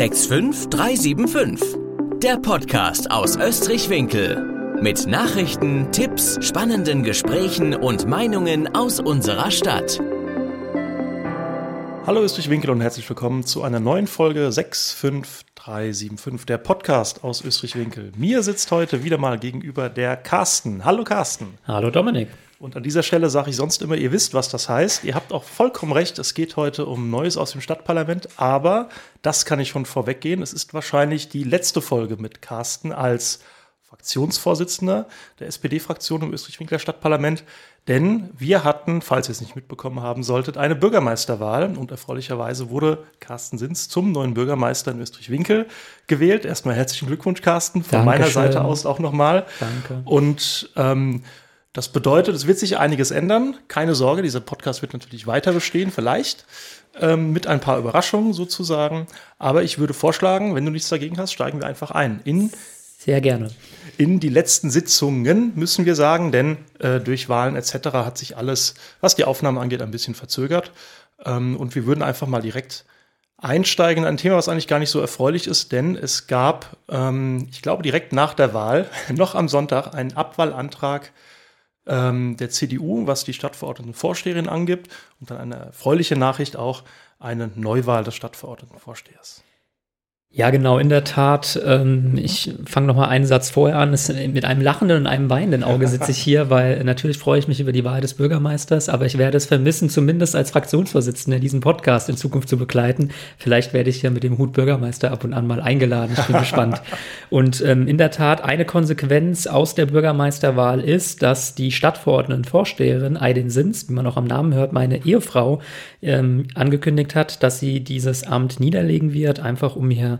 65375. Der Podcast aus Österreich-Winkel. Mit Nachrichten, Tipps, spannenden Gesprächen und Meinungen aus unserer Stadt. Hallo Österreich-Winkel und herzlich willkommen zu einer neuen Folge 65375, der Podcast aus Österreich-Winkel. Mir sitzt heute wieder mal gegenüber der Carsten. Hallo Carsten. Hallo Dominik. Und an dieser Stelle sage ich sonst immer, ihr wisst, was das heißt. Ihr habt auch vollkommen recht, es geht heute um Neues aus dem Stadtparlament, aber das kann ich schon vorweggehen. Es ist wahrscheinlich die letzte Folge mit Carsten als Fraktionsvorsitzender der SPD-Fraktion im Österreich-Winkler Stadtparlament. Denn wir hatten, falls ihr es nicht mitbekommen haben solltet, eine Bürgermeisterwahl und erfreulicherweise wurde Carsten Sins zum neuen Bürgermeister in Österreich-Winkel gewählt. Erstmal herzlichen Glückwunsch, Carsten, von Dankeschön. meiner Seite aus auch nochmal. Danke. Und ähm, das bedeutet, es wird sich einiges ändern. Keine Sorge, dieser Podcast wird natürlich weiter bestehen, vielleicht ähm, mit ein paar Überraschungen sozusagen. Aber ich würde vorschlagen, wenn du nichts dagegen hast, steigen wir einfach ein. In Sehr gerne. In die letzten Sitzungen müssen wir sagen, denn äh, durch Wahlen etc. hat sich alles, was die Aufnahme angeht, ein bisschen verzögert. Ähm, und wir würden einfach mal direkt einsteigen in ein Thema, was eigentlich gar nicht so erfreulich ist, denn es gab, ähm, ich glaube, direkt nach der Wahl, noch am Sonntag, einen Abwahlantrag ähm, der CDU, was die Stadtverordnetenvorsteherin angibt. Und dann eine erfreuliche Nachricht auch, eine Neuwahl des Stadtverordnetenvorstehers. Ja, genau, in der Tat. Ähm, ich fange noch mal einen Satz vorher an. Es, mit einem lachenden und einem weinenden Auge sitze ich hier, weil natürlich freue ich mich über die Wahl des Bürgermeisters, aber ich werde es vermissen, zumindest als Fraktionsvorsitzender diesen Podcast in Zukunft zu begleiten. Vielleicht werde ich ja mit dem Hut Bürgermeister ab und an mal eingeladen. Ich bin gespannt. Und ähm, in der Tat, eine Konsequenz aus der Bürgermeisterwahl ist, dass die Stadtverordnetenvorsteherin Aydin Sins, wie man auch am Namen hört, meine Ehefrau, ähm, angekündigt hat, dass sie dieses Amt niederlegen wird, einfach um hier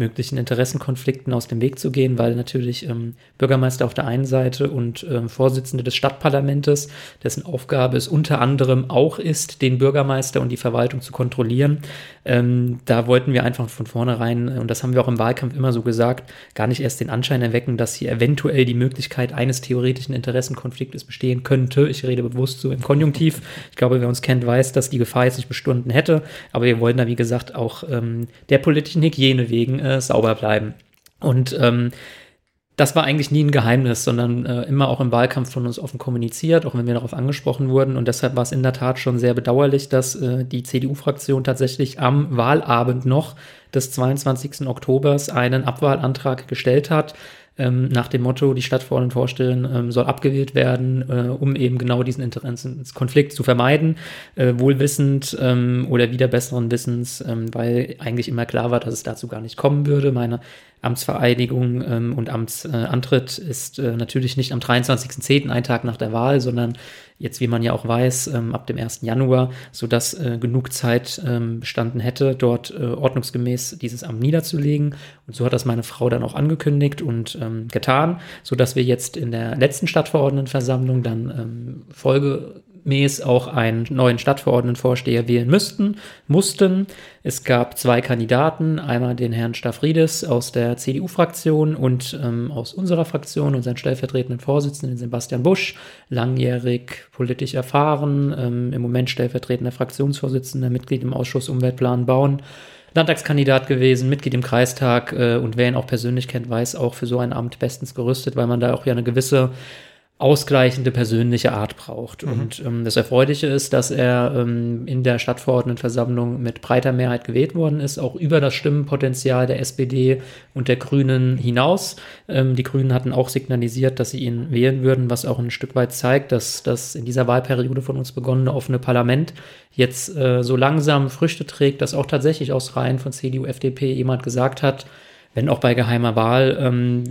möglichen Interessenkonflikten aus dem Weg zu gehen, weil natürlich ähm, Bürgermeister auf der einen Seite und ähm, Vorsitzende des Stadtparlamentes, dessen Aufgabe es unter anderem auch ist, den Bürgermeister und die Verwaltung zu kontrollieren. Ähm, da wollten wir einfach von vornherein, äh, und das haben wir auch im Wahlkampf immer so gesagt, gar nicht erst den Anschein erwecken, dass hier eventuell die Möglichkeit eines theoretischen Interessenkonfliktes bestehen könnte. Ich rede bewusst so im Konjunktiv. Ich glaube, wer uns kennt, weiß, dass die Gefahr jetzt nicht bestunden hätte. Aber wir wollen da, wie gesagt, auch ähm, der politischen Hygiene wegen äh, sauber bleiben. Und ähm, das war eigentlich nie ein Geheimnis, sondern äh, immer auch im Wahlkampf von uns offen kommuniziert, auch wenn wir darauf angesprochen wurden. Und deshalb war es in der Tat schon sehr bedauerlich, dass äh, die CDU-Fraktion tatsächlich am Wahlabend noch des 22. Oktobers einen Abwahlantrag gestellt hat, ähm, nach dem Motto, die Stadtverordnetenvorsteherin ähm, soll abgewählt werden, äh, um eben genau diesen Interessenskonflikt zu vermeiden, äh, wohlwissend ähm, oder wieder besseren Wissens, ähm, weil eigentlich immer klar war, dass es dazu gar nicht kommen würde. Meine Amtsvereidigung ähm, und Amtsantritt ist äh, natürlich nicht am 23.10., ein Tag nach der Wahl, sondern jetzt, wie man ja auch weiß, ähm, ab dem 1. Januar, sodass äh, genug Zeit ähm, bestanden hätte, dort äh, ordnungsgemäß dieses Amt niederzulegen. Und so hat das meine Frau dann auch angekündigt und ähm, getan, sodass wir jetzt in der letzten Stadtverordnetenversammlung dann ähm, Folge mäß auch einen neuen Stadtverordnetenvorsteher wählen müssten, mussten. Es gab zwei Kandidaten, einmal den Herrn Staffrides aus der CDU-Fraktion und ähm, aus unserer Fraktion und seinen stellvertretenden Vorsitzenden Sebastian Busch, langjährig politisch erfahren, ähm, im Moment stellvertretender Fraktionsvorsitzender, Mitglied im Ausschuss Umweltplan Bauen. Landtagskandidat gewesen, Mitglied im Kreistag äh, und wer ihn auch persönlich kennt, weiß auch für so ein Amt bestens gerüstet, weil man da auch ja eine gewisse ausgleichende persönliche Art braucht. Mhm. Und ähm, das Erfreuliche ist, dass er ähm, in der Stadtverordnetenversammlung mit breiter Mehrheit gewählt worden ist, auch über das Stimmenpotenzial der SPD und der Grünen hinaus. Ähm, die Grünen hatten auch signalisiert, dass sie ihn wählen würden, was auch ein Stück weit zeigt, dass das in dieser Wahlperiode von uns begonnene offene Parlament jetzt äh, so langsam Früchte trägt, dass auch tatsächlich aus Reihen von CDU, FDP jemand gesagt hat, wenn auch bei geheimer Wahl, ähm,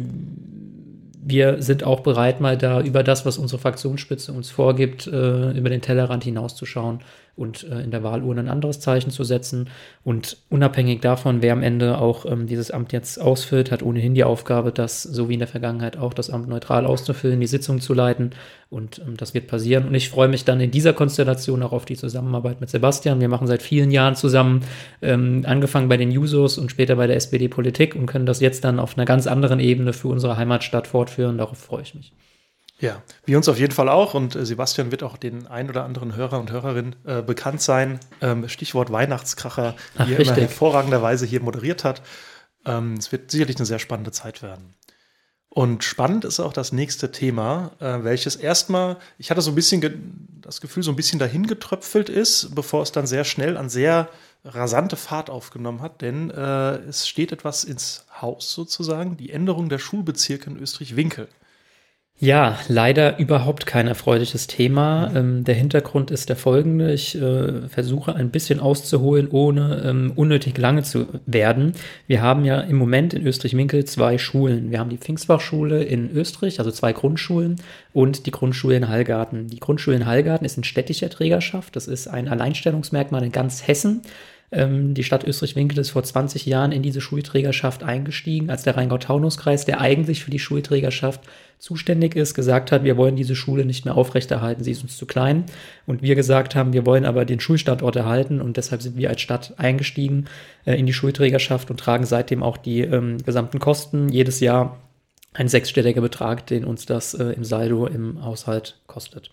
wir sind auch bereit, mal da über das, was unsere Fraktionsspitze uns vorgibt, äh, über den Tellerrand hinauszuschauen und äh, in der Wahlurne ein anderes Zeichen zu setzen. Und unabhängig davon, wer am Ende auch ähm, dieses Amt jetzt ausfüllt, hat ohnehin die Aufgabe, das, so wie in der Vergangenheit auch, das Amt neutral auszufüllen, die Sitzung zu leiten. Und ähm, das wird passieren. Und ich freue mich dann in dieser Konstellation auch auf die Zusammenarbeit mit Sebastian. Wir machen seit vielen Jahren zusammen, ähm, angefangen bei den Jusos und später bei der SPD Politik und können das jetzt dann auf einer ganz anderen Ebene für unsere Heimatstadt fortführen. Darauf freue ich mich. Ja, wir uns auf jeden Fall auch und äh, Sebastian wird auch den ein oder anderen Hörer und Hörerin äh, bekannt sein. Ähm, Stichwort Weihnachtskracher, Ach, die er immer hervorragenderweise hier moderiert hat. Ähm, es wird sicherlich eine sehr spannende Zeit werden. Und spannend ist auch das nächste Thema, äh, welches erstmal, ich hatte so ein bisschen ge das Gefühl, so ein bisschen dahin getröpfelt ist, bevor es dann sehr schnell an sehr rasante Fahrt aufgenommen hat, denn äh, es steht etwas ins Haus sozusagen, die Änderung der Schulbezirke in Österreich-Winkel. Ja, leider überhaupt kein erfreuliches Thema. Ähm, der Hintergrund ist der folgende. Ich äh, versuche ein bisschen auszuholen, ohne ähm, unnötig lange zu werden. Wir haben ja im Moment in Österreich-Winkel zwei Schulen. Wir haben die Pfingstbachschule in Österreich, also zwei Grundschulen, und die Grundschule in Hallgarten. Die Grundschule in Hallgarten ist in städtischer Trägerschaft. Das ist ein Alleinstellungsmerkmal in ganz Hessen. Ähm, die Stadt Österreich-Winkel ist vor 20 Jahren in diese Schulträgerschaft eingestiegen, als der Rheingau-Taunus-Kreis, der eigentlich für die Schulträgerschaft zuständig ist, gesagt hat, wir wollen diese Schule nicht mehr aufrechterhalten, sie ist uns zu klein. Und wir gesagt haben, wir wollen aber den Schulstandort erhalten und deshalb sind wir als Stadt eingestiegen äh, in die Schulträgerschaft und tragen seitdem auch die ähm, gesamten Kosten jedes Jahr ein sechsstelliger Betrag, den uns das äh, im Saldo im Haushalt kostet.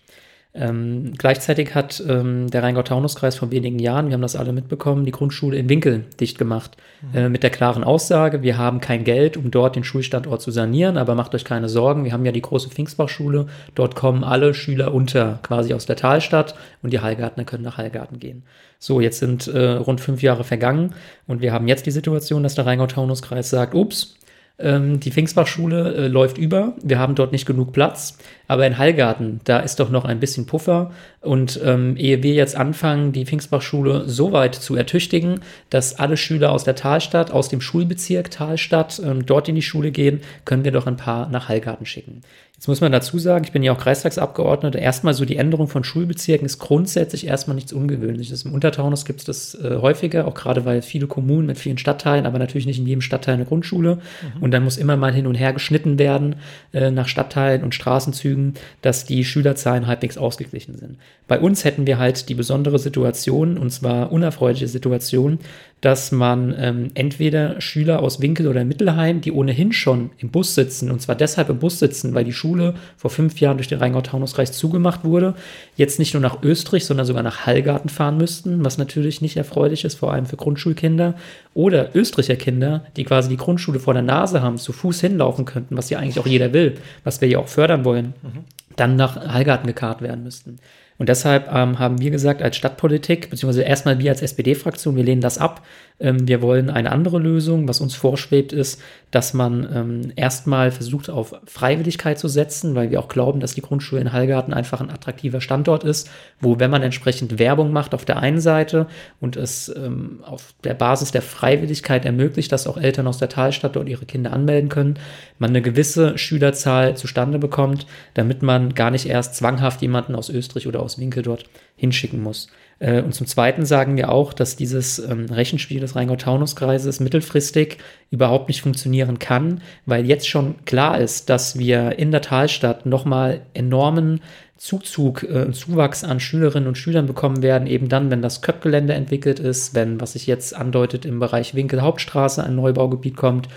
Ähm, gleichzeitig hat ähm, der Rheingau-Taunus-Kreis vor wenigen Jahren, wir haben das alle mitbekommen, die Grundschule in Winkel dicht gemacht. Mhm. Äh, mit der klaren Aussage, wir haben kein Geld, um dort den Schulstandort zu sanieren, aber macht euch keine Sorgen, wir haben ja die große Pfingstbachschule, dort kommen alle Schüler unter, quasi aus der Talstadt und die Hallgartner können nach Hallgarten gehen. So, jetzt sind äh, rund fünf Jahre vergangen und wir haben jetzt die Situation, dass der Rheingau-Taunus-Kreis sagt, ups, ähm, die Pfingstbachschule äh, läuft über. Wir haben dort nicht genug Platz. Aber in Hallgarten, da ist doch noch ein bisschen Puffer. Und ähm, ehe wir jetzt anfangen, die Pfingstbachschule so weit zu ertüchtigen, dass alle Schüler aus der Talstadt, aus dem Schulbezirk Talstadt, ähm, dort in die Schule gehen, können wir doch ein paar nach Hallgarten schicken. Jetzt muss man dazu sagen, ich bin ja auch Kreistagsabgeordneter. Erstmal so die Änderung von Schulbezirken ist grundsätzlich erstmal nichts Ungewöhnliches. Im Untertaunus gibt es das äh, häufiger, auch gerade weil viele Kommunen mit vielen Stadtteilen, aber natürlich nicht in jedem Stadtteil eine Grundschule. Mhm. Und dann muss immer mal hin und her geschnitten werden äh, nach Stadtteilen und Straßenzügen, dass die Schülerzahlen halbwegs ausgeglichen sind. Bei uns hätten wir halt die besondere Situation, und zwar unerfreuliche Situation, dass man ähm, entweder Schüler aus Winkel oder Mittelheim, die ohnehin schon im Bus sitzen, und zwar deshalb im Bus sitzen, weil die Schule vor fünf Jahren durch den Rheingau-Taunus-Kreis zugemacht wurde, jetzt nicht nur nach Österreich, sondern sogar nach Hallgarten fahren müssten, was natürlich nicht erfreulich ist, vor allem für Grundschulkinder. Oder Österreicher Kinder, die quasi die Grundschule vor der Nase haben, zu Fuß hinlaufen könnten, was ja eigentlich auch jeder will, was wir ja auch fördern wollen, mhm. dann nach Hallgarten gekarrt werden müssten. Und deshalb ähm, haben wir gesagt, als Stadtpolitik, beziehungsweise erstmal wir als SPD-Fraktion, wir lehnen das ab. Ähm, wir wollen eine andere Lösung. Was uns vorschwebt, ist, dass man ähm, erstmal versucht, auf Freiwilligkeit zu setzen, weil wir auch glauben, dass die Grundschule in Hallgarten einfach ein attraktiver Standort ist, wo, wenn man entsprechend Werbung macht auf der einen Seite und es ähm, auf der Basis der Freiwilligkeit ermöglicht, dass auch Eltern aus der Talstadt dort ihre Kinder anmelden können, man eine gewisse Schülerzahl zustande bekommt, damit man gar nicht erst zwanghaft jemanden aus Österreich oder Winkel dort hinschicken muss. Äh, und zum Zweiten sagen wir auch, dass dieses ähm, Rechenspiel des Rheingau-Taunus-Kreises mittelfristig überhaupt nicht funktionieren kann, weil jetzt schon klar ist, dass wir in der Talstadt nochmal enormen Zuzug, äh, Zuwachs an Schülerinnen und Schülern bekommen werden, eben dann, wenn das Köpfgelände entwickelt ist, wenn, was sich jetzt andeutet, im Bereich Winkel Hauptstraße ein Neubaugebiet kommt,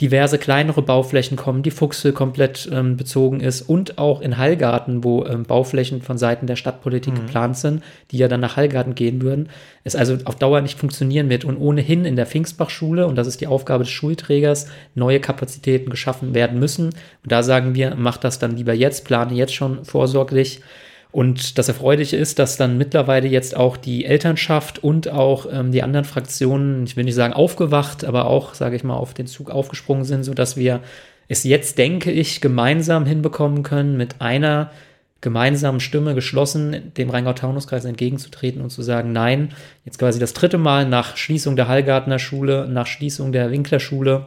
diverse kleinere Bauflächen kommen, die Fuchsel komplett ähm, bezogen ist und auch in Hallgarten, wo ähm, Bauflächen von Seiten der Stadtpolitik mhm. geplant sind, die ja dann nach Hallgarten gehen würden, es also auf Dauer nicht funktionieren wird und ohnehin in der Pfingstbachschule, und das ist die Aufgabe des Schulträgers, neue Kapazitäten geschaffen werden müssen. Und da sagen wir, mach das dann lieber jetzt, plane jetzt schon vorsorglich. Und das Erfreuliche ist, dass dann mittlerweile jetzt auch die Elternschaft und auch ähm, die anderen Fraktionen, ich will nicht sagen aufgewacht, aber auch, sage ich mal, auf den Zug aufgesprungen sind, sodass wir es jetzt, denke ich, gemeinsam hinbekommen können, mit einer gemeinsamen Stimme geschlossen dem Rheingau-Taunus-Kreis entgegenzutreten und zu sagen, nein, jetzt quasi das dritte Mal nach Schließung der Hallgartner Schule, nach Schließung der Winkler Schule,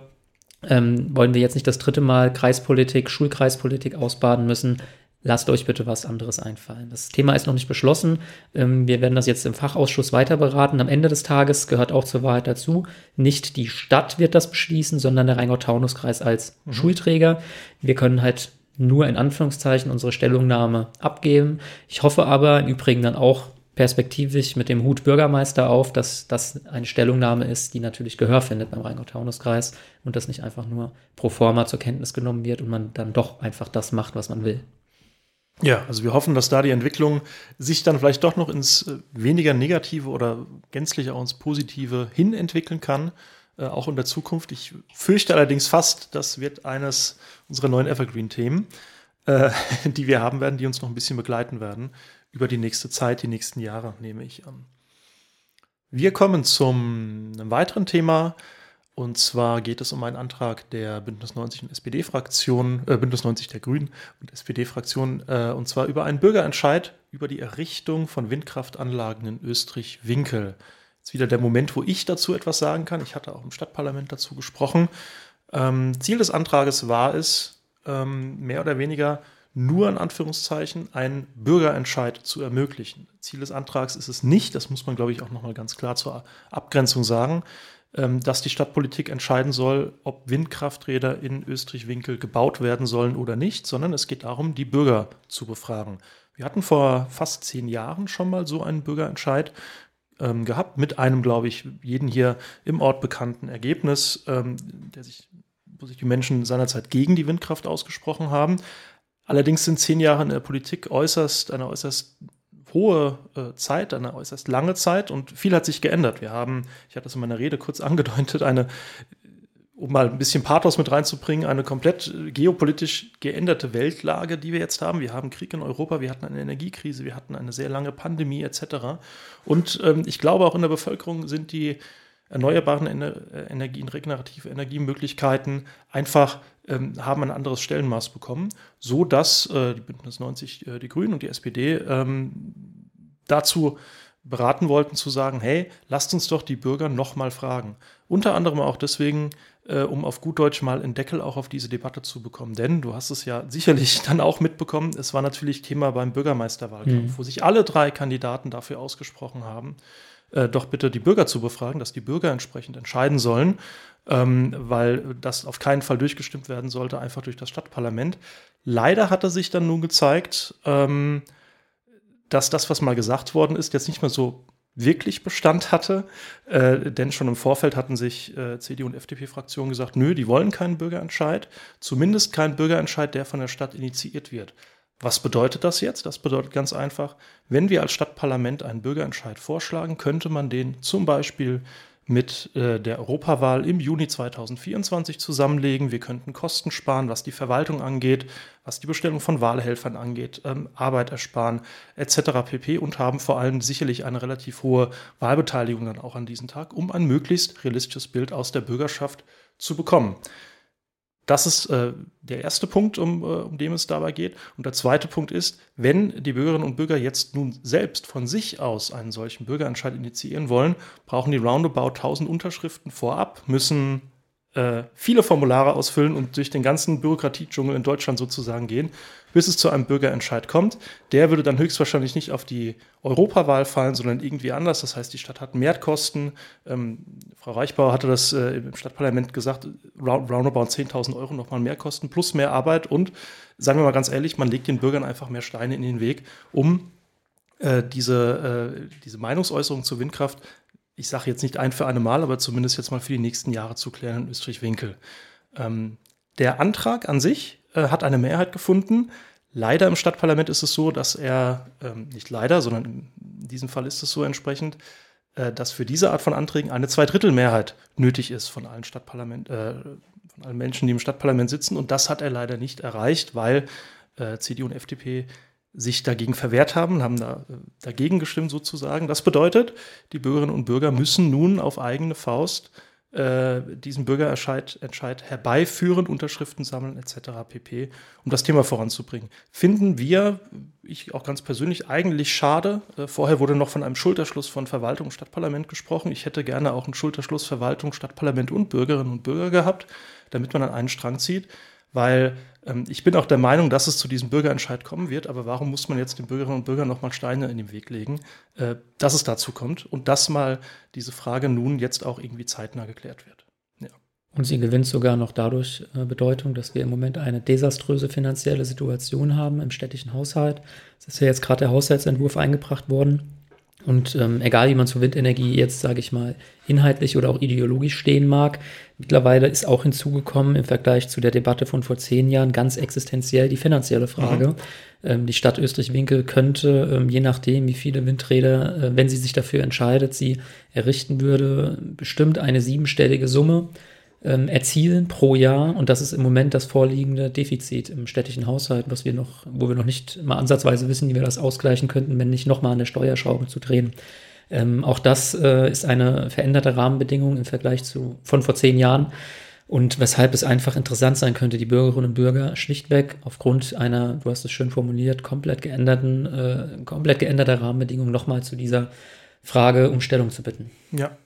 ähm, wollen wir jetzt nicht das dritte Mal Kreispolitik, Schulkreispolitik ausbaden müssen lasst euch bitte was anderes einfallen. Das Thema ist noch nicht beschlossen. Ähm, wir werden das jetzt im Fachausschuss weiter beraten. Am Ende des Tages gehört auch zur Wahrheit dazu, nicht die Stadt wird das beschließen, sondern der Rheingau-Taunus-Kreis als mhm. Schulträger. Wir können halt nur in Anführungszeichen unsere Stellungnahme abgeben. Ich hoffe aber im Übrigen dann auch perspektivisch mit dem Hut Bürgermeister auf, dass das eine Stellungnahme ist, die natürlich Gehör findet beim Rheingau-Taunus-Kreis und das nicht einfach nur pro forma zur Kenntnis genommen wird und man dann doch einfach das macht, was man will. Ja, also wir hoffen, dass da die Entwicklung sich dann vielleicht doch noch ins äh, weniger Negative oder gänzlich auch ins Positive hin entwickeln kann, äh, auch in der Zukunft. Ich fürchte allerdings fast, das wird eines unserer neuen Evergreen-Themen, äh, die wir haben werden, die uns noch ein bisschen begleiten werden über die nächste Zeit, die nächsten Jahre, nehme ich an. Wir kommen zum einem weiteren Thema, und zwar geht es um einen Antrag der Bündnis 90 und SPD-Fraktion, äh, Bündnis 90 der Grünen und SPD-Fraktion, äh, und zwar über einen Bürgerentscheid über die Errichtung von Windkraftanlagen in Österreich-Winkel. Jetzt wieder der Moment, wo ich dazu etwas sagen kann. Ich hatte auch im Stadtparlament dazu gesprochen. Ähm, Ziel des Antrages war es, ähm, mehr oder weniger nur in Anführungszeichen einen Bürgerentscheid zu ermöglichen. Ziel des Antrags ist es nicht, das muss man, glaube ich, auch nochmal ganz klar zur Abgrenzung sagen, dass die Stadtpolitik entscheiden soll, ob Windkrafträder in Österreich-Winkel gebaut werden sollen oder nicht, sondern es geht darum, die Bürger zu befragen. Wir hatten vor fast zehn Jahren schon mal so einen Bürgerentscheid ähm, gehabt, mit einem, glaube ich, jeden hier im Ort bekannten Ergebnis, ähm, der sich, wo sich die Menschen seinerzeit gegen die Windkraft ausgesprochen haben. Allerdings sind zehn Jahre in der Politik äußerst, eine äußerst hohe äh, Zeit, eine äußerst lange Zeit und viel hat sich geändert. Wir haben, ich hatte das in meiner Rede kurz angedeutet, eine, um mal ein bisschen Pathos mit reinzubringen, eine komplett geopolitisch geänderte Weltlage, die wir jetzt haben. Wir haben Krieg in Europa, wir hatten eine Energiekrise, wir hatten eine sehr lange Pandemie etc. Und ähm, ich glaube, auch in der Bevölkerung sind die erneuerbaren Ener Energien, regenerative Energiemöglichkeiten einfach ähm, haben ein anderes Stellenmaß bekommen, so dass äh, die Bündnis 90, äh, die Grünen und die SPD ähm, dazu beraten wollten zu sagen, hey, lasst uns doch die Bürger noch mal fragen. Unter anderem auch deswegen, äh, um auf gut Deutsch mal einen Deckel auch auf diese Debatte zu bekommen. Denn du hast es ja sicherlich dann auch mitbekommen, es war natürlich Thema beim Bürgermeisterwahlkampf, mhm. wo sich alle drei Kandidaten dafür ausgesprochen haben, äh, doch bitte die Bürger zu befragen, dass die Bürger entsprechend entscheiden sollen, ähm, weil das auf keinen Fall durchgestimmt werden sollte, einfach durch das Stadtparlament. Leider hat er sich dann nun gezeigt, ähm, dass das, was mal gesagt worden ist, jetzt nicht mehr so wirklich Bestand hatte. Äh, denn schon im Vorfeld hatten sich äh, CDU und FDP-Fraktionen gesagt, nö, die wollen keinen Bürgerentscheid, zumindest keinen Bürgerentscheid, der von der Stadt initiiert wird. Was bedeutet das jetzt? Das bedeutet ganz einfach, wenn wir als Stadtparlament einen Bürgerentscheid vorschlagen, könnte man den zum Beispiel mit äh, der Europawahl im Juni 2024 zusammenlegen. Wir könnten Kosten sparen, was die Verwaltung angeht, was die Bestellung von Wahlhelfern angeht, ähm, Arbeit ersparen etc. pp. und haben vor allem sicherlich eine relativ hohe Wahlbeteiligung dann auch an diesem Tag, um ein möglichst realistisches Bild aus der Bürgerschaft zu bekommen. Das ist äh, der erste Punkt, um, äh, um den es dabei geht. Und der zweite Punkt ist, wenn die Bürgerinnen und Bürger jetzt nun selbst von sich aus einen solchen Bürgerentscheid initiieren wollen, brauchen die roundabout 1000 Unterschriften vorab, müssen äh, viele Formulare ausfüllen und durch den ganzen Bürokratiedschungel in Deutschland sozusagen gehen, bis es zu einem Bürgerentscheid kommt. Der würde dann höchstwahrscheinlich nicht auf die Europawahl fallen, sondern irgendwie anders. Das heißt, die Stadt hat Mehrkosten. Ähm, Frau Reichbauer hatte das äh, im Stadtparlament gesagt, round, roundabout 10.000 Euro nochmal Mehrkosten plus mehr Arbeit. Und sagen wir mal ganz ehrlich, man legt den Bürgern einfach mehr Steine in den Weg, um äh, diese, äh, diese Meinungsäußerung zur Windkraft ich sage jetzt nicht ein für eine Mal, aber zumindest jetzt mal für die nächsten Jahre zu klären in Österreich-Winkel. Ähm, der Antrag an sich äh, hat eine Mehrheit gefunden. Leider im Stadtparlament ist es so, dass er, ähm, nicht leider, sondern in diesem Fall ist es so entsprechend, äh, dass für diese Art von Anträgen eine Zweidrittelmehrheit nötig ist von allen Stadtparlament, äh, von allen Menschen, die im Stadtparlament sitzen. Und das hat er leider nicht erreicht, weil äh, CDU und FDP sich dagegen verwehrt haben, haben da, äh, dagegen gestimmt sozusagen. Das bedeutet, die Bürgerinnen und Bürger müssen nun auf eigene Faust äh, diesen Bürgerentscheid Entscheid herbeiführen, Unterschriften sammeln etc. pp, um das Thema voranzubringen. Finden wir, ich auch ganz persönlich, eigentlich schade. Äh, vorher wurde noch von einem Schulterschluss von Verwaltung und Stadtparlament gesprochen. Ich hätte gerne auch einen Schulterschluss Verwaltung, Stadtparlament und Bürgerinnen und Bürger gehabt, damit man an einen Strang zieht weil ähm, ich bin auch der Meinung, dass es zu diesem Bürgerentscheid kommen wird, aber warum muss man jetzt den Bürgerinnen und Bürgern nochmal Steine in den Weg legen, äh, dass es dazu kommt und dass mal diese Frage nun jetzt auch irgendwie zeitnah geklärt wird. Ja. Und sie gewinnt sogar noch dadurch äh, Bedeutung, dass wir im Moment eine desaströse finanzielle Situation haben im städtischen Haushalt. Es ist ja jetzt gerade der Haushaltsentwurf eingebracht worden. Und ähm, egal, wie man zur Windenergie jetzt, sage ich mal, inhaltlich oder auch ideologisch stehen mag, mittlerweile ist auch hinzugekommen im Vergleich zu der Debatte von vor zehn Jahren ganz existenziell die finanzielle Frage. Mhm. Ähm, die Stadt Österreich-Winkel könnte, ähm, je nachdem, wie viele Windräder, äh, wenn sie sich dafür entscheidet, sie errichten würde, bestimmt eine siebenstellige Summe ähm, erzielen pro Jahr. Und das ist im Moment das vorliegende Defizit im städtischen Haushalt, was wir noch, wo wir noch nicht mal ansatzweise wissen, wie wir das ausgleichen könnten, wenn nicht nochmal an der Steuerschraube zu drehen. Ähm, auch das äh, ist eine veränderte Rahmenbedingung im Vergleich zu von vor zehn Jahren. Und weshalb es einfach interessant sein könnte, die Bürgerinnen und Bürger schlichtweg aufgrund einer, du hast es schön formuliert, komplett geänderten, äh, komplett geänderter Rahmenbedingungen nochmal zu dieser Frage um Stellung zu bitten. Ja,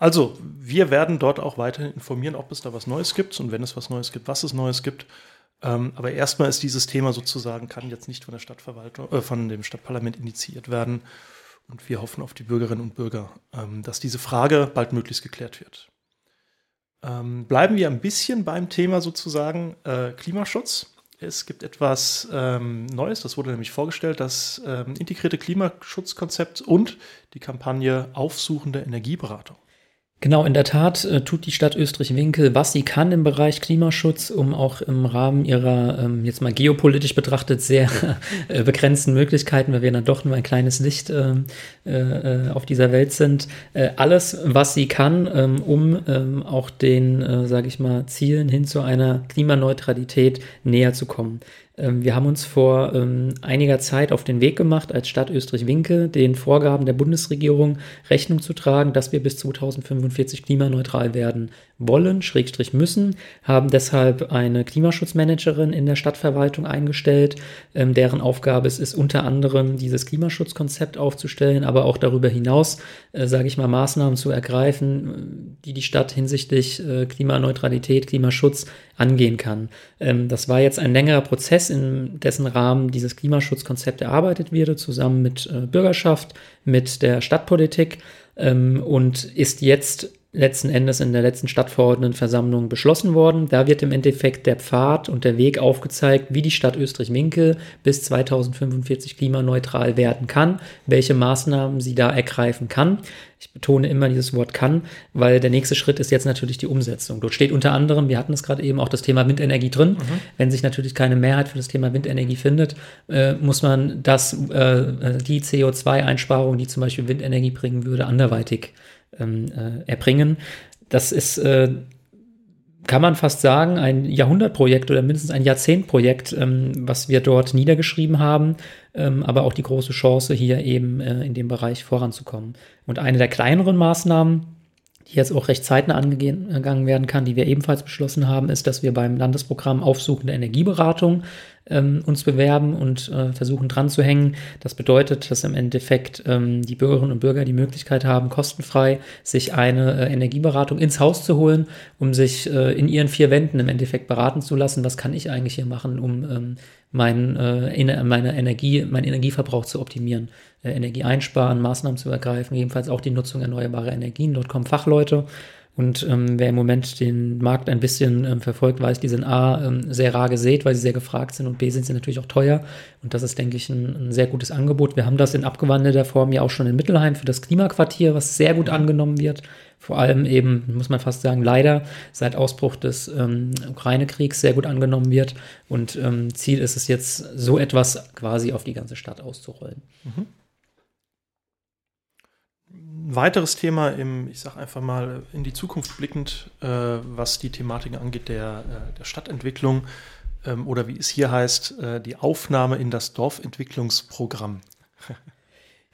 also, wir werden dort auch weiterhin informieren, ob es da was Neues gibt und wenn es was Neues gibt, was es Neues gibt. Ähm, aber erstmal ist dieses Thema sozusagen, kann jetzt nicht von der Stadtverwaltung, äh, von dem Stadtparlament initiiert werden. Und wir hoffen auf die Bürgerinnen und Bürger, ähm, dass diese Frage baldmöglichst geklärt wird. Ähm, bleiben wir ein bisschen beim Thema sozusagen äh, Klimaschutz. Es gibt etwas ähm, Neues, das wurde nämlich vorgestellt, das ähm, integrierte Klimaschutzkonzept und die Kampagne Aufsuchende Energieberatung. Genau, in der Tat äh, tut die Stadt Österreich-Winkel, was sie kann im Bereich Klimaschutz, um auch im Rahmen ihrer, ähm, jetzt mal geopolitisch betrachtet, sehr äh, begrenzten Möglichkeiten, weil wir dann doch nur ein kleines Licht ähm, äh, äh, auf dieser Welt sind, äh, alles, was sie kann, ähm, um ähm, auch den, äh, sage ich mal, Zielen hin zu einer Klimaneutralität näher zu kommen. Ähm, wir haben uns vor ähm, einiger Zeit auf den Weg gemacht, als Stadt Österreich-Winkel den Vorgaben der Bundesregierung Rechnung zu tragen, dass wir bis 2045 klimaneutral werden wollen, Schrägstrich müssen, haben deshalb eine Klimaschutzmanagerin in der Stadtverwaltung eingestellt, ähm, deren Aufgabe es ist, unter anderem dieses Klimaschutzkonzept aufzustellen, aber auch darüber hinaus, äh, sage ich mal, Maßnahmen zu ergreifen, die die Stadt hinsichtlich äh, Klimaneutralität, Klimaschutz angehen kann. Ähm, das war jetzt ein längerer Prozess, in dessen Rahmen dieses Klimaschutzkonzept erarbeitet wurde, zusammen mit äh, Bürgerschaft, mit der Stadtpolitik ähm, und ist jetzt letzten Endes in der letzten Stadtverordnetenversammlung beschlossen worden. Da wird im Endeffekt der Pfad und der Weg aufgezeigt, wie die Stadt Österreich-Winkel bis 2045 klimaneutral werden kann, welche Maßnahmen sie da ergreifen kann. Ich betone immer dieses Wort kann, weil der nächste Schritt ist jetzt natürlich die Umsetzung. Dort steht unter anderem, wir hatten es gerade eben, auch das Thema Windenergie drin. Mhm. Wenn sich natürlich keine Mehrheit für das Thema Windenergie findet, äh, muss man das, äh, die CO2-Einsparung, die zum Beispiel Windenergie bringen würde, anderweitig ähm, äh, erbringen. Das ist, äh, kann man fast sagen, ein Jahrhundertprojekt oder mindestens ein Jahrzehntprojekt, ähm, was wir dort niedergeschrieben haben, ähm, aber auch die große Chance, hier eben äh, in dem Bereich voranzukommen. Und eine der kleineren Maßnahmen, jetzt auch recht zeitnah angegangen werden kann, die wir ebenfalls beschlossen haben, ist, dass wir beim Landesprogramm Aufsuchende Energieberatung ähm, uns bewerben und äh, versuchen dran zu hängen. Das bedeutet, dass im Endeffekt ähm, die Bürgerinnen und Bürger die Möglichkeit haben, kostenfrei sich eine äh, Energieberatung ins Haus zu holen, um sich äh, in ihren vier Wänden im Endeffekt beraten zu lassen. Was kann ich eigentlich hier machen, um ähm, mein, äh, meine Energie, meinen Energieverbrauch zu optimieren, äh, Energie einsparen, Maßnahmen zu ergreifen, jedenfalls auch die Nutzung erneuerbarer Energien. Dort kommen Fachleute und ähm, wer im Moment den Markt ein bisschen ähm, verfolgt, weiß, die sind A, ähm, sehr rar gesät, weil sie sehr gefragt sind und B, sind sie natürlich auch teuer. Und das ist, denke ich, ein, ein, sehr gutes Angebot. Wir haben das in abgewandelter Form ja auch schon in Mittelheim für das Klimaquartier, was sehr gut angenommen wird. Vor allem eben, muss man fast sagen, leider seit Ausbruch des ähm, Ukraine-Kriegs sehr gut angenommen wird. Und ähm, Ziel ist es jetzt, so etwas quasi auf die ganze Stadt auszurollen. Mhm weiteres Thema im, ich sage einfach mal, in die Zukunft blickend, äh, was die Thematiken angeht der, äh, der Stadtentwicklung ähm, oder wie es hier heißt, äh, die Aufnahme in das Dorfentwicklungsprogramm.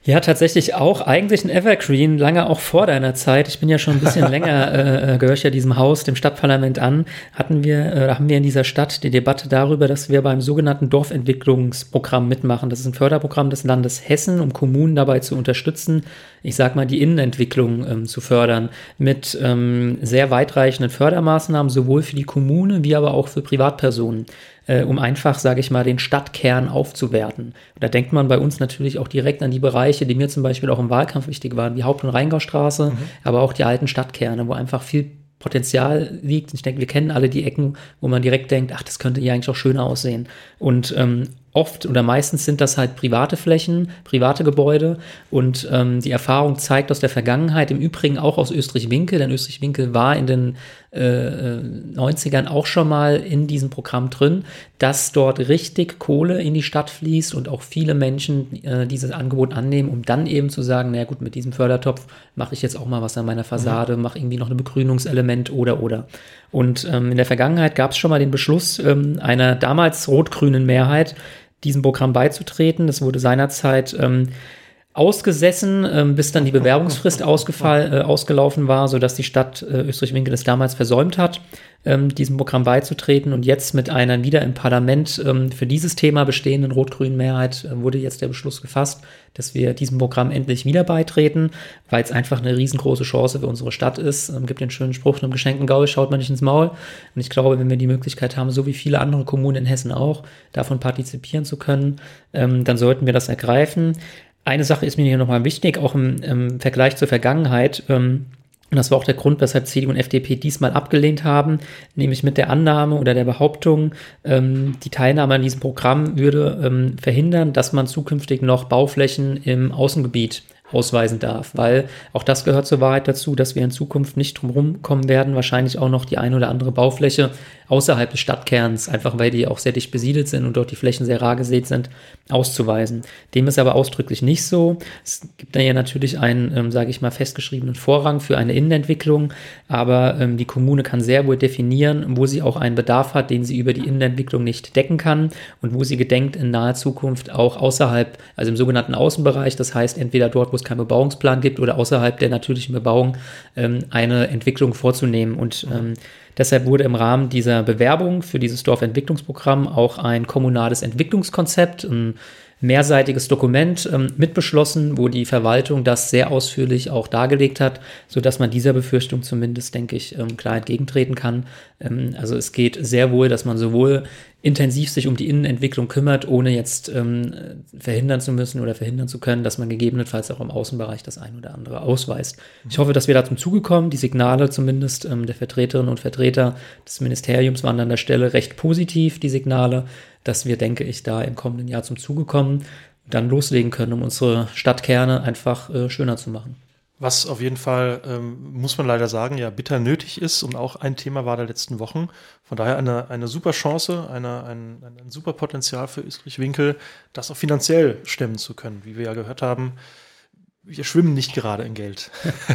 Ja, tatsächlich auch. Eigentlich ein Evergreen, lange auch vor deiner Zeit. Ich bin ja schon ein bisschen länger, äh, äh, gehöre ich ja diesem Haus, dem Stadtparlament an. Hatten wir, äh, haben wir in dieser Stadt die Debatte darüber, dass wir beim sogenannten Dorfentwicklungsprogramm mitmachen. Das ist ein Förderprogramm des Landes Hessen, um Kommunen dabei zu unterstützen, ich sag mal, die Innenentwicklung ähm, zu fördern. Mit ähm, sehr weitreichenden Fördermaßnahmen, sowohl für die Kommune wie aber auch für Privatpersonen äh, um einfach, sage ich mal, den Stadtkern aufzuwerten. Da denkt man bei uns natürlich auch direkt an die Bereiche, die mir zum Beispiel auch im Wahlkampf wichtig waren, die Haupt- und Rheingaustraße, mhm. aber auch die alten Stadtkerne, wo einfach viel Potenzial liegt. Ich denke, wir kennen alle die Ecken, wo man direkt denkt, ach, das könnte hier eigentlich auch schöner aussehen. Und ähm, oft oder meistens sind das halt private Flächen, private Gebäude und ähm, die Erfahrung zeigt aus der Vergangenheit, im Übrigen auch aus Österreich-Winkel, denn Österreich-Winkel war in den äh, 90ern auch schon mal in diesem Programm drin, dass dort richtig Kohle in die Stadt fließt und auch viele Menschen äh, dieses Angebot annehmen, um dann eben zu sagen, naja gut, mit diesem Fördertopf mache ich jetzt auch mal was an meiner Fassade, mhm. mache irgendwie noch ein Begrünungselement oder oder. Und ähm, in der Vergangenheit gab es schon mal den Beschluss ähm, einer damals rot-grünen Mehrheit, diesem Programm beizutreten. Das wurde seinerzeit ähm, ausgesessen, ähm, bis dann die Bewerbungsfrist ausgefall, äh, ausgelaufen war, sodass die Stadt äh, Österreich-Winkel es damals versäumt hat, ähm, diesem Programm beizutreten. Und jetzt mit einer wieder im Parlament ähm, für dieses Thema bestehenden rot-grünen Mehrheit äh, wurde jetzt der Beschluss gefasst, dass wir diesem Programm endlich wieder beitreten, weil es einfach eine riesengroße Chance für unsere Stadt ist. Ähm, gibt den schönen Spruch, einem geschenkten Gaul schaut man nicht ins Maul. Und ich glaube, wenn wir die Möglichkeit haben, so wie viele andere Kommunen in Hessen auch, davon partizipieren zu können, ähm, dann sollten wir das ergreifen. Eine Sache ist mir hier nochmal wichtig, auch im, im, Vergleich zur Vergangenheit. Ähm, und das war auch der Grund, weshalb CDU und FDP diesmal abgelehnt haben, nämlich mit der Annahme oder der Behauptung, ähm, die Teilnahme an diesem Programm würde ähm, verhindern, dass man zukünftig noch Bauflächen im Außengebiet ausweisen darf, weil auch das gehört zur Wahrheit dazu, dass wir in Zukunft nicht drumherum kommen werden, wahrscheinlich auch noch die eine oder andere Baufläche außerhalb des Stadtkerns, einfach weil die auch sehr dicht besiedelt sind und dort die Flächen sehr rar gesät sind, auszuweisen. Dem ist aber ausdrücklich nicht so. Es gibt da ja natürlich einen, ähm, sage ich mal, festgeschriebenen Vorrang für eine Innenentwicklung, aber ähm, die Kommune kann sehr wohl definieren, wo sie auch einen Bedarf hat, den sie über die Innenentwicklung nicht decken kann und wo sie gedenkt, in naher Zukunft auch außerhalb, also im sogenannten Außenbereich, das heißt entweder dort, wo es keinen Bebauungsplan gibt oder außerhalb der natürlichen Bebauung, ähm, eine Entwicklung vorzunehmen. Und ähm, Deshalb wurde im Rahmen dieser Bewerbung für dieses Dorfentwicklungsprogramm auch ein kommunales Entwicklungskonzept, ein mehrseitiges Dokument ähm, mitbeschlossen, wo die Verwaltung das sehr ausführlich auch dargelegt hat, sodass man dieser Befürchtung zumindest, denke ich, ähm, klar entgegentreten kann. Ähm, also es geht sehr wohl, dass man sowohl intensiv sich um die Innenentwicklung kümmert, ohne jetzt ähm, verhindern zu müssen oder verhindern zu können, dass man gegebenenfalls auch im Außenbereich das ein oder andere ausweist. Ich hoffe, dass wir da zum Zuge kommen. Die Signale zumindest ähm, der Vertreterinnen und Vertreter des Ministeriums waren an der Stelle recht positiv, die Signale, dass wir, denke ich, da im kommenden Jahr zum Zuge kommen, dann loslegen können, um unsere Stadtkerne einfach äh, schöner zu machen. Was auf jeden Fall, ähm, muss man leider sagen, ja bitter nötig ist und auch ein Thema war der letzten Wochen. Von daher eine, eine super Chance, eine, ein, ein super Potenzial für Österreich-Winkel, das auch finanziell stemmen zu können. Wie wir ja gehört haben, wir schwimmen nicht gerade in Geld.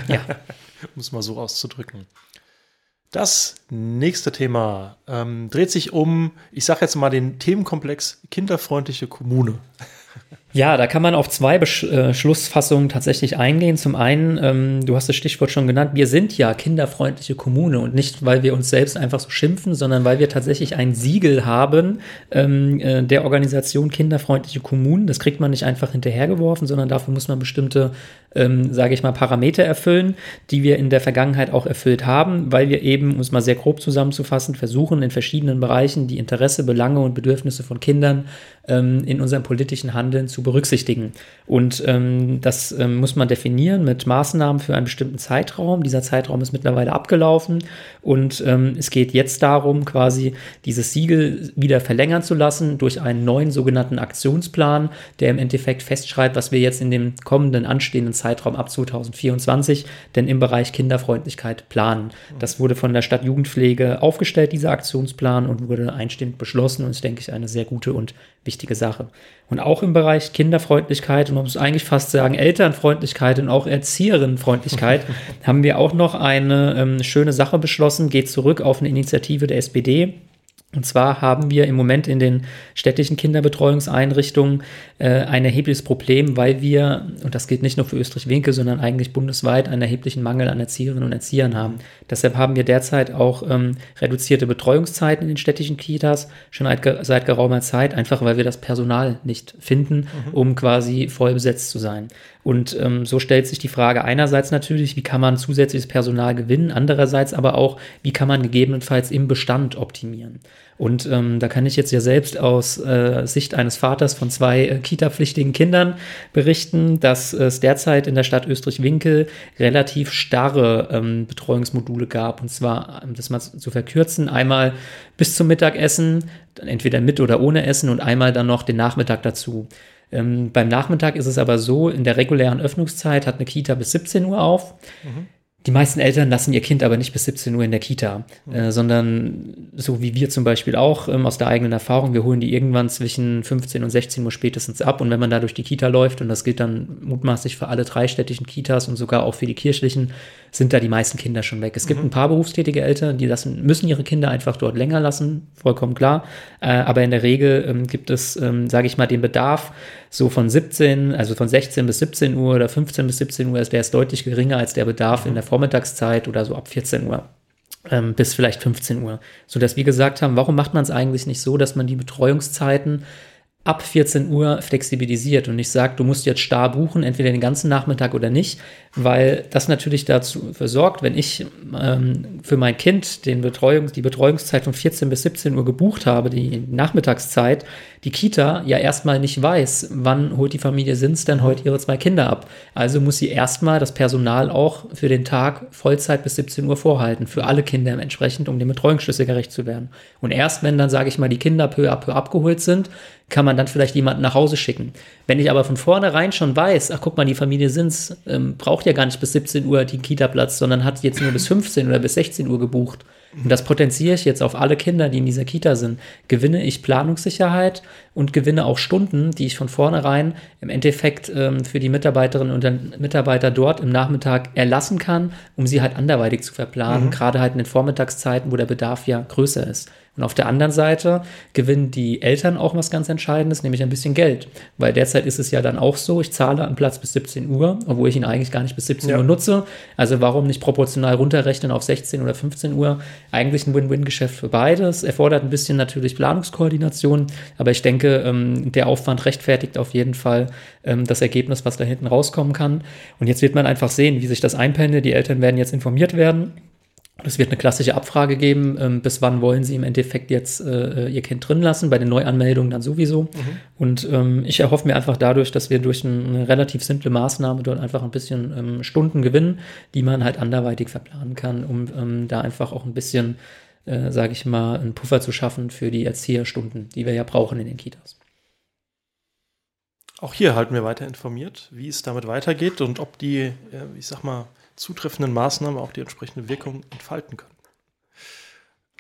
Ja. um es mal so auszudrücken. Das nächste Thema ähm, dreht sich um, ich sage jetzt mal den Themenkomplex kinderfreundliche Kommune. Ja, da kann man auf zwei Beschlussfassungen äh, tatsächlich eingehen. Zum einen, ähm, du hast das Stichwort schon genannt, wir sind ja kinderfreundliche Kommune und nicht, weil wir uns selbst einfach so schimpfen, sondern weil wir tatsächlich ein Siegel haben ähm, äh, der Organisation kinderfreundliche Kommunen. Das kriegt man nicht einfach hinterhergeworfen, sondern dafür muss man bestimmte, ähm, sage ich mal, Parameter erfüllen, die wir in der Vergangenheit auch erfüllt haben, weil wir eben, um es mal sehr grob zusammenzufassen, versuchen in verschiedenen Bereichen die Interesse, Belange und Bedürfnisse von Kindern ähm, in unserem politischen Handeln zu berücksichtigen. Und ähm, das ähm, muss man definieren mit Maßnahmen für einen bestimmten Zeitraum. Dieser Zeitraum ist mittlerweile abgelaufen und ähm, es geht jetzt darum, quasi dieses Siegel wieder verlängern zu lassen durch einen neuen sogenannten Aktionsplan, der im Endeffekt festschreibt, was wir jetzt in dem kommenden anstehenden Zeitraum ab 2024 denn im Bereich Kinderfreundlichkeit planen. Das wurde von der Stadt Jugendpflege aufgestellt, dieser Aktionsplan, und wurde einstimmig beschlossen und ist, denke ich, eine sehr gute und wichtige Sache. Und auch im Bereich Kinderfreundlichkeit und man muss eigentlich fast sagen Elternfreundlichkeit und auch Erzieherinnenfreundlichkeit haben wir auch noch eine ähm, schöne Sache beschlossen, geht zurück auf eine Initiative der SPD und zwar haben wir im Moment in den städtischen Kinderbetreuungseinrichtungen äh, ein erhebliches Problem, weil wir, und das gilt nicht nur für Österreich-Winkel, sondern eigentlich bundesweit, einen erheblichen Mangel an Erzieherinnen und Erziehern haben. Deshalb haben wir derzeit auch ähm, reduzierte Betreuungszeiten in den städtischen Kitas, schon seit, seit geraumer Zeit, einfach weil wir das Personal nicht finden, mhm. um quasi voll besetzt zu sein. Und ähm, so stellt sich die Frage einerseits natürlich, wie kann man zusätzliches Personal gewinnen, andererseits aber auch, wie kann man gegebenenfalls im Bestand optimieren. Und ähm, da kann ich jetzt ja selbst aus äh, Sicht eines Vaters von zwei äh, Kita-pflichtigen Kindern berichten, dass es derzeit in der Stadt Österreich-Winkel relativ starre ähm, Betreuungsmodule gab. Und zwar, um das mal zu verkürzen, einmal bis zum Mittagessen, entweder mit oder ohne Essen und einmal dann noch den Nachmittag dazu. Ähm, beim Nachmittag ist es aber so, in der regulären Öffnungszeit hat eine Kita bis 17 Uhr auf. Mhm. Die meisten Eltern lassen ihr Kind aber nicht bis 17 Uhr in der Kita, mhm. äh, sondern so wie wir zum Beispiel auch ähm, aus der eigenen Erfahrung, wir holen die irgendwann zwischen 15 und 16 Uhr spätestens ab. Und wenn man da durch die Kita läuft, und das gilt dann mutmaßlich für alle dreistädtischen Kitas und sogar auch für die kirchlichen, sind da die meisten Kinder schon weg. Es gibt mhm. ein paar berufstätige Eltern, die lassen, müssen ihre Kinder einfach dort länger lassen, vollkommen klar. Äh, aber in der Regel ähm, gibt es, ähm, sage ich mal, den Bedarf so von 17, also von 16 bis 17 Uhr oder 15 bis 17 Uhr, der ist deutlich geringer als der Bedarf mhm. in der Vormittagszeit oder so ab 14 Uhr ähm, bis vielleicht 15 Uhr. Sodass wir gesagt haben, warum macht man es eigentlich nicht so, dass man die Betreuungszeiten ab 14 Uhr flexibilisiert und ich sage, du musst jetzt starr buchen, entweder den ganzen Nachmittag oder nicht, weil das natürlich dazu versorgt, wenn ich ähm, für mein Kind den Betreuung, die Betreuungszeit von 14 bis 17 Uhr gebucht habe, die Nachmittagszeit, die Kita ja erstmal nicht weiß, wann holt die Familie Sins denn heute ihre zwei Kinder ab. Also muss sie erstmal das Personal auch für den Tag Vollzeit bis 17 Uhr vorhalten, für alle Kinder entsprechend, um dem Betreuungsschlüssel gerecht zu werden. Und erst wenn dann, sage ich mal, die Kinder peu à peu abgeholt sind, kann man dann vielleicht jemanden nach Hause schicken. Wenn ich aber von vornherein schon weiß, ach guck mal, die Familie Sins ähm, braucht ja gar nicht bis 17 Uhr den Kita-Platz, sondern hat jetzt nur bis 15 oder bis 16 Uhr gebucht, und das potenziere ich jetzt auf alle Kinder, die in dieser Kita sind, gewinne ich Planungssicherheit und gewinne auch Stunden, die ich von vornherein im Endeffekt ähm, für die Mitarbeiterinnen und Mitarbeiter dort im Nachmittag erlassen kann, um sie halt anderweitig zu verplanen, mhm. gerade halt in den Vormittagszeiten, wo der Bedarf ja größer ist. Und auf der anderen Seite gewinnen die Eltern auch was ganz Entscheidendes, nämlich ein bisschen Geld. Weil derzeit ist es ja dann auch so, ich zahle einen Platz bis 17 Uhr, obwohl ich ihn eigentlich gar nicht bis 17 ja. Uhr nutze. Also warum nicht proportional runterrechnen auf 16 oder 15 Uhr? Eigentlich ein Win-Win-Geschäft für beides. Erfordert ein bisschen natürlich Planungskoordination, aber ich denke, ähm, der Aufwand rechtfertigt auf jeden Fall ähm, das Ergebnis, was da hinten rauskommen kann. Und jetzt wird man einfach sehen, wie sich das einpendelt. Die Eltern werden jetzt informiert werden. Es wird eine klassische Abfrage geben, ähm, bis wann wollen Sie im Endeffekt jetzt äh, Ihr Kind drin lassen, bei den Neuanmeldungen dann sowieso. Mhm. Und ähm, ich erhoffe mir einfach dadurch, dass wir durch eine relativ simple Maßnahme dort einfach ein bisschen ähm, Stunden gewinnen, die man halt anderweitig verplanen kann, um ähm, da einfach auch ein bisschen, äh, sage ich mal, einen Puffer zu schaffen für die Erzieherstunden, die wir ja brauchen in den Kitas. Auch hier halten wir weiter informiert, wie es damit weitergeht und ob die, äh, ich sag mal, zutreffenden Maßnahmen auch die entsprechende Wirkung entfalten können.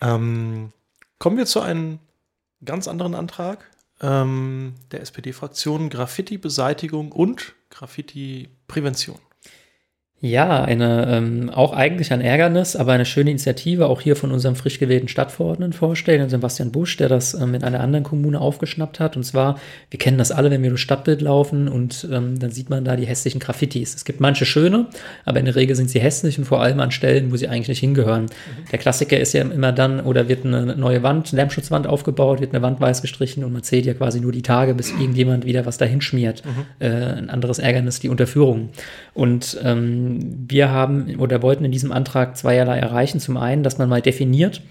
Ähm, kommen wir zu einem ganz anderen Antrag ähm, der SPD-Fraktion Graffiti-Beseitigung und Graffiti-Prävention. Ja, eine ähm, auch eigentlich ein Ärgernis, aber eine schöne Initiative, auch hier von unserem frisch gewählten Stadtverordneten vorstellen, Sebastian Busch, der das ähm, in einer anderen Kommune aufgeschnappt hat. Und zwar, wir kennen das alle, wenn wir durch Stadtbild laufen und ähm, dann sieht man da die hässlichen Graffitis. Es gibt manche schöne, aber in der Regel sind sie hässlich und vor allem an Stellen, wo sie eigentlich nicht hingehören. Mhm. Der Klassiker ist ja immer dann, oder wird eine neue Wand, Lärmschutzwand aufgebaut, wird eine Wand weiß gestrichen und man zählt ja quasi nur die Tage, bis irgendjemand wieder was dahin schmiert. Mhm. Äh, ein anderes Ärgernis, die Unterführung. Und ähm, wir haben oder wollten in diesem Antrag zweierlei erreichen. Zum einen, dass man mal definiert,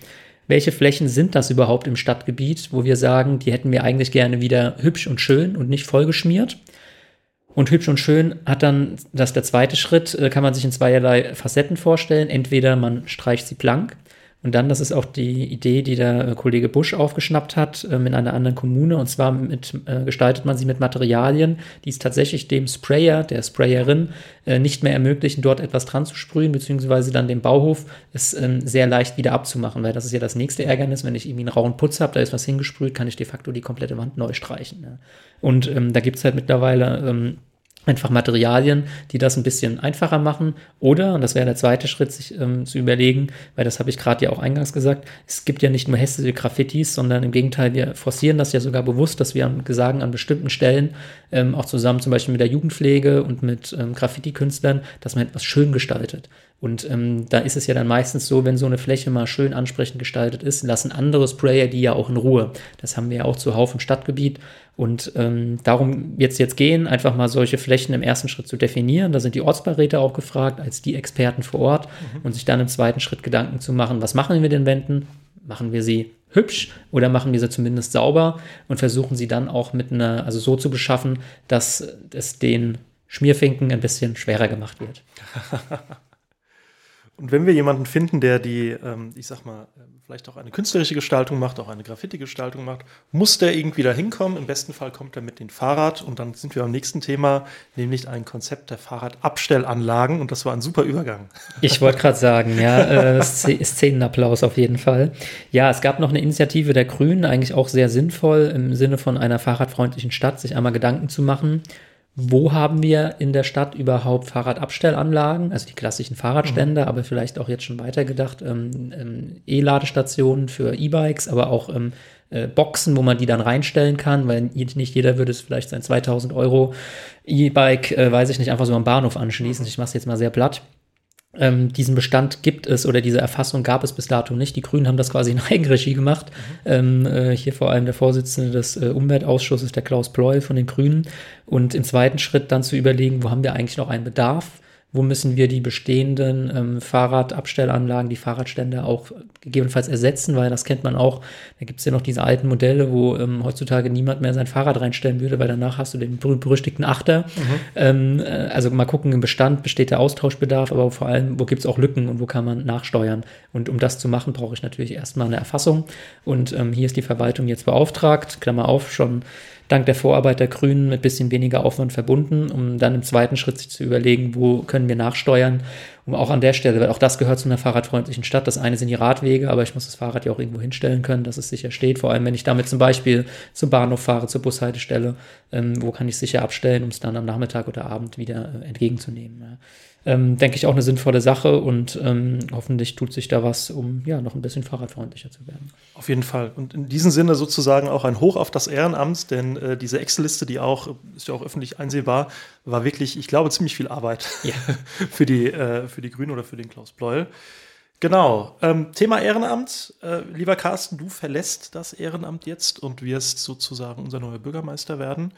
welche Flächen sind das überhaupt im Stadtgebiet, wo wir sagen, die hätten wir eigentlich gerne wieder hübsch und schön und nicht vollgeschmiert. Und hübsch und schön hat dann, das ist der zweite Schritt, äh, kann man sich in zweierlei Facetten vorstellen. Entweder man streicht sie blank und dann, das ist auch die Idee, die der äh, Kollege Busch aufgeschnappt hat ähm, in einer anderen Kommune. Und zwar mit, äh, gestaltet man sie mit Materialien, die es tatsächlich dem Sprayer, der Sprayerin, äh, nicht mehr ermöglichen, dort etwas dran zu sprühen, beziehungsweise dann dem Bauhof es ähm, sehr leicht wieder abzumachen. Weil das ist ja das nächste Ärgernis, wenn ich irgendwie einen rauen Putz habe, da ist was hingesprüht, kann ich de facto die komplette Wand neu streichen. Ja. Und ähm, da gibt es halt mittlerweile ähm, einfach Materialien, die das ein bisschen einfacher machen. Oder, und das wäre der zweite Schritt, sich ähm, zu überlegen, weil das habe ich gerade ja auch eingangs gesagt, es gibt ja nicht nur hässliche Graffitis, sondern im Gegenteil, wir forcieren das ja sogar bewusst, dass wir sagen, an bestimmten Stellen, ähm, auch zusammen zum Beispiel mit der Jugendpflege und mit ähm, Graffiti-Künstlern, dass man etwas schön gestaltet. Und ähm, da ist es ja dann meistens so, wenn so eine Fläche mal schön ansprechend gestaltet ist, lassen andere Sprayer die ja auch in Ruhe. Das haben wir ja auch zuhauf im Stadtgebiet. Und ähm, darum wird es jetzt gehen, einfach mal solche Flächen im ersten Schritt zu definieren. Da sind die Ortsbeiräte auch gefragt, als die Experten vor Ort mhm. und sich dann im zweiten Schritt Gedanken zu machen, was machen wir mit den Wänden? Machen wir sie hübsch oder machen wir sie zumindest sauber und versuchen sie dann auch mit einer, also so zu beschaffen, dass es den Schmierfinken ein bisschen schwerer gemacht wird. Und wenn wir jemanden finden, der die, ähm, ich sag mal, ähm, vielleicht auch eine künstlerische Gestaltung macht, auch eine Graffiti-Gestaltung macht, muss der irgendwie da hinkommen. Im besten Fall kommt er mit dem Fahrrad und dann sind wir am nächsten Thema, nämlich ein Konzept der Fahrradabstellanlagen und das war ein super Übergang. Ich wollte gerade sagen, ja, äh, Szenenapplaus auf jeden Fall. Ja, es gab noch eine Initiative der Grünen, eigentlich auch sehr sinnvoll im Sinne von einer fahrradfreundlichen Stadt, sich einmal Gedanken zu machen wo haben wir in der Stadt überhaupt Fahrradabstellanlagen, also die klassischen Fahrradstände, mhm. aber vielleicht auch jetzt schon weitergedacht, ähm, ähm, E-Ladestationen für E-Bikes, aber auch ähm, äh, Boxen, wo man die dann reinstellen kann, weil nicht jeder würde es vielleicht sein 2000 Euro E-Bike, äh, weiß ich nicht, einfach so am Bahnhof anschließen. Mhm. Ich mache es jetzt mal sehr platt. Ähm, diesen Bestand gibt es oder diese Erfassung gab es bis dato nicht. Die Grünen haben das quasi in Eigenregie gemacht. Mhm. Ähm, äh, hier vor allem der Vorsitzende des äh, Umweltausschusses, der Klaus Pleu von den Grünen. Und im zweiten Schritt dann zu überlegen, wo haben wir eigentlich noch einen Bedarf? Wo müssen wir die bestehenden ähm, Fahrradabstellanlagen, die Fahrradstände auch gegebenenfalls ersetzen, weil das kennt man auch. Da gibt es ja noch diese alten Modelle, wo ähm, heutzutage niemand mehr sein Fahrrad reinstellen würde, weil danach hast du den berüchtigten Achter. Mhm. Ähm, äh, also mal gucken, im Bestand besteht der Austauschbedarf, aber vor allem, wo gibt es auch Lücken und wo kann man nachsteuern. Und um das zu machen, brauche ich natürlich erstmal eine Erfassung. Und ähm, hier ist die Verwaltung jetzt beauftragt, Klammer auf, schon dank der Vorarbeit der Grünen mit bisschen weniger Aufwand verbunden, um dann im zweiten Schritt sich zu überlegen, wo können wir nachsteuern. Um auch an der Stelle, weil auch das gehört zu einer fahrradfreundlichen Stadt. Das eine sind die Radwege, aber ich muss das Fahrrad ja auch irgendwo hinstellen können, dass es sicher steht. Vor allem, wenn ich damit zum Beispiel zum Bahnhof fahre, zur Bushaltestelle, ähm, wo kann ich es sicher abstellen, um es dann am Nachmittag oder Abend wieder äh, entgegenzunehmen. Ja ähm, denke ich, auch eine sinnvolle Sache und ähm, hoffentlich tut sich da was, um ja noch ein bisschen fahrradfreundlicher zu werden. Auf jeden Fall. Und in diesem Sinne sozusagen auch ein Hoch auf das Ehrenamt, denn äh, diese Excel-Liste, die auch, ist ja auch öffentlich einsehbar, war wirklich, ich glaube, ziemlich viel Arbeit ja. für, die, äh, für die Grünen oder für den Klaus Bleuel. Genau. Ähm, Thema Ehrenamt. Äh, lieber Carsten, du verlässt das Ehrenamt jetzt und wirst sozusagen unser neuer Bürgermeister werden.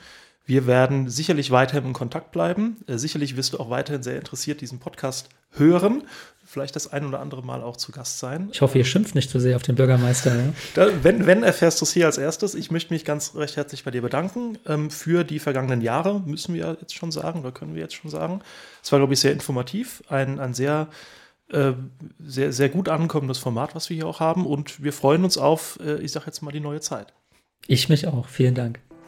Wir werden sicherlich weiterhin in Kontakt bleiben. Äh, sicherlich wirst du auch weiterhin sehr interessiert diesen Podcast hören. Vielleicht das ein oder andere Mal auch zu Gast sein. Ich hoffe, ihr schimpft nicht zu sehr auf den Bürgermeister. Ja? Da, wenn, wenn, erfährst du es hier als erstes. Ich möchte mich ganz recht herzlich bei dir bedanken. Ähm, für die vergangenen Jahre, müssen wir jetzt schon sagen, oder können wir jetzt schon sagen. Es war, glaube ich, sehr informativ. Ein, ein sehr, äh, sehr, sehr gut ankommendes Format, was wir hier auch haben. Und wir freuen uns auf, äh, ich sage jetzt mal, die neue Zeit. Ich mich auch. Vielen Dank.